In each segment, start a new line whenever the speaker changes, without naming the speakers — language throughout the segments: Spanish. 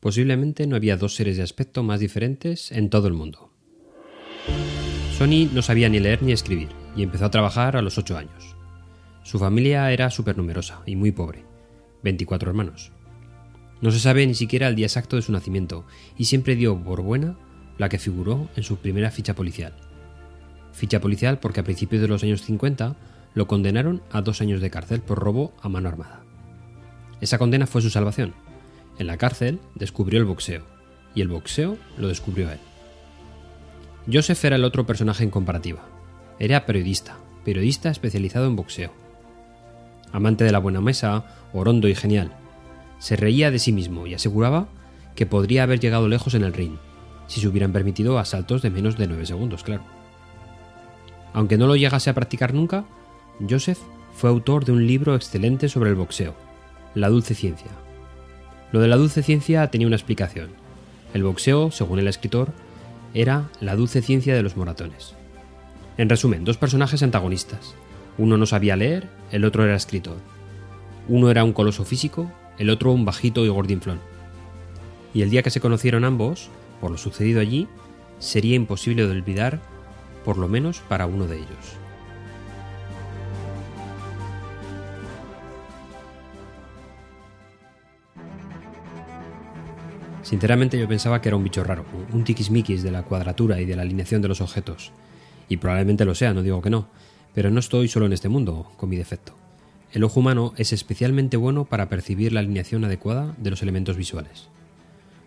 Posiblemente no había dos seres de aspecto más diferentes en todo el mundo. Sonny no sabía ni leer ni escribir y empezó a trabajar a los 8 años. Su familia era numerosa y muy pobre, 24 hermanos. No se sabe ni siquiera el día exacto de su nacimiento y siempre dio por buena la que figuró en su primera ficha policial. Ficha policial porque a principios de los años 50 lo condenaron a dos años de cárcel por robo a mano armada. Esa condena fue su salvación. En la cárcel descubrió el boxeo y el boxeo lo descubrió él. Joseph era el otro personaje en comparativa. Era periodista, periodista especializado en boxeo. Amante de la buena mesa, orondo y genial. Se reía de sí mismo y aseguraba que podría haber llegado lejos en el ring, si se hubieran permitido asaltos de menos de 9 segundos, claro. Aunque no lo llegase a practicar nunca, Joseph fue autor de un libro excelente sobre el boxeo, La Dulce Ciencia. Lo de la dulce ciencia tenía una explicación. El boxeo, según el escritor, era la dulce ciencia de los moratones. En resumen, dos personajes antagonistas. Uno no sabía leer, el otro era escritor. Uno era un coloso físico, el otro un bajito y gordinflón. Y el día que se conocieron ambos, por lo sucedido allí, sería imposible de olvidar, por lo menos para uno de ellos. Sinceramente yo pensaba que era un bicho raro, un tiquismiquis de la cuadratura y de la alineación de los objetos. Y probablemente lo sea, no digo que no, pero no estoy solo en este mundo, con mi defecto. El ojo humano es especialmente bueno para percibir la alineación adecuada de los elementos visuales.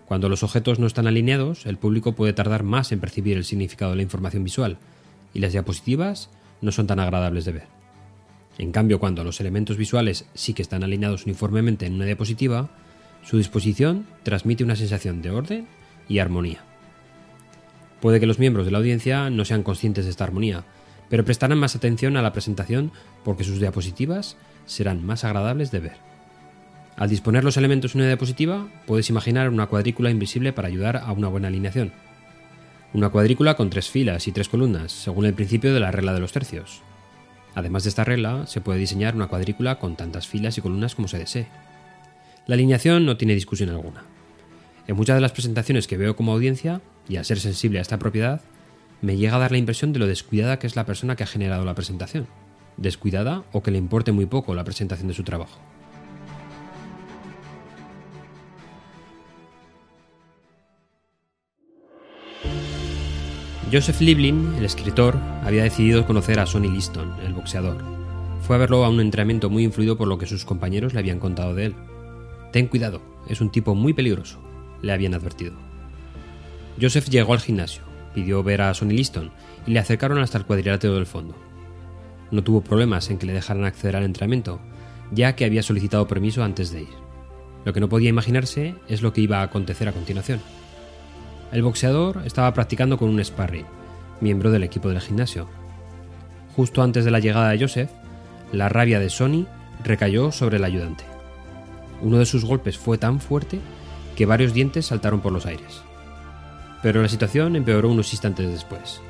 Cuando los objetos no están alineados, el público puede tardar más en percibir el significado de la información visual, y las diapositivas no son tan agradables de ver. En cambio, cuando los elementos visuales sí que están alineados uniformemente en una diapositiva, su disposición transmite una sensación de orden y armonía. Puede que los miembros de la audiencia no sean conscientes de esta armonía, pero prestarán más atención a la presentación porque sus diapositivas serán más agradables de ver. Al disponer los elementos en una diapositiva, puedes imaginar una cuadrícula invisible para ayudar a una buena alineación. Una cuadrícula con tres filas y tres columnas, según el principio de la regla de los tercios. Además de esta regla, se puede diseñar una cuadrícula con tantas filas y columnas como se desee. La alineación no tiene discusión alguna. En muchas de las presentaciones que veo como audiencia, y al ser sensible a esta propiedad, me llega a dar la impresión de lo descuidada que es la persona que ha generado la presentación. Descuidada o que le importe muy poco la presentación de su trabajo. Joseph Liebling, el escritor, había decidido conocer a Sonny Liston, el boxeador. Fue a verlo a un entrenamiento muy influido por lo que sus compañeros le habían contado de él. Ten cuidado, es un tipo muy peligroso, le habían advertido. Joseph llegó al gimnasio, pidió ver a Sonny Liston y le acercaron hasta el cuadrilátero del fondo. No tuvo problemas en que le dejaran acceder al entrenamiento, ya que había solicitado permiso antes de ir. Lo que no podía imaginarse es lo que iba a acontecer a continuación. El boxeador estaba practicando con un sparring, miembro del equipo del gimnasio. Justo antes de la llegada de Joseph, la rabia de Sonny recayó sobre el ayudante. Uno de sus golpes fue tan fuerte que varios dientes saltaron por los aires. Pero la situación empeoró unos instantes después.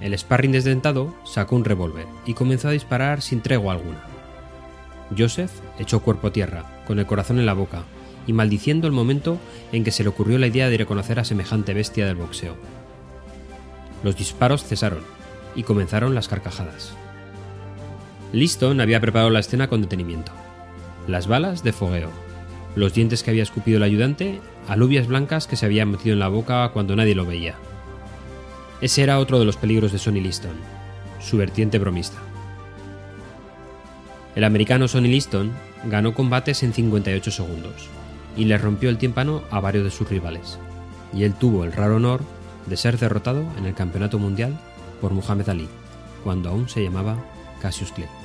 El sparring desdentado sacó un revólver y comenzó a disparar sin tregua alguna. Joseph echó cuerpo a tierra, con el corazón en la boca, y maldiciendo el momento en que se le ocurrió la idea de reconocer a semejante bestia del boxeo. Los disparos cesaron y comenzaron las carcajadas. Liston había preparado la escena con detenimiento. Las balas de fogueo, los dientes que había escupido el ayudante, alubias blancas que se habían metido en la boca cuando nadie lo veía. Ese era otro de los peligros de Sonny Liston, su vertiente bromista. El americano Sonny Liston ganó combates en 58 segundos, y le rompió el tímpano a varios de sus rivales, y él tuvo el raro honor de ser derrotado en el Campeonato Mundial por Muhammad Ali, cuando aún se llamaba Cassius Clay.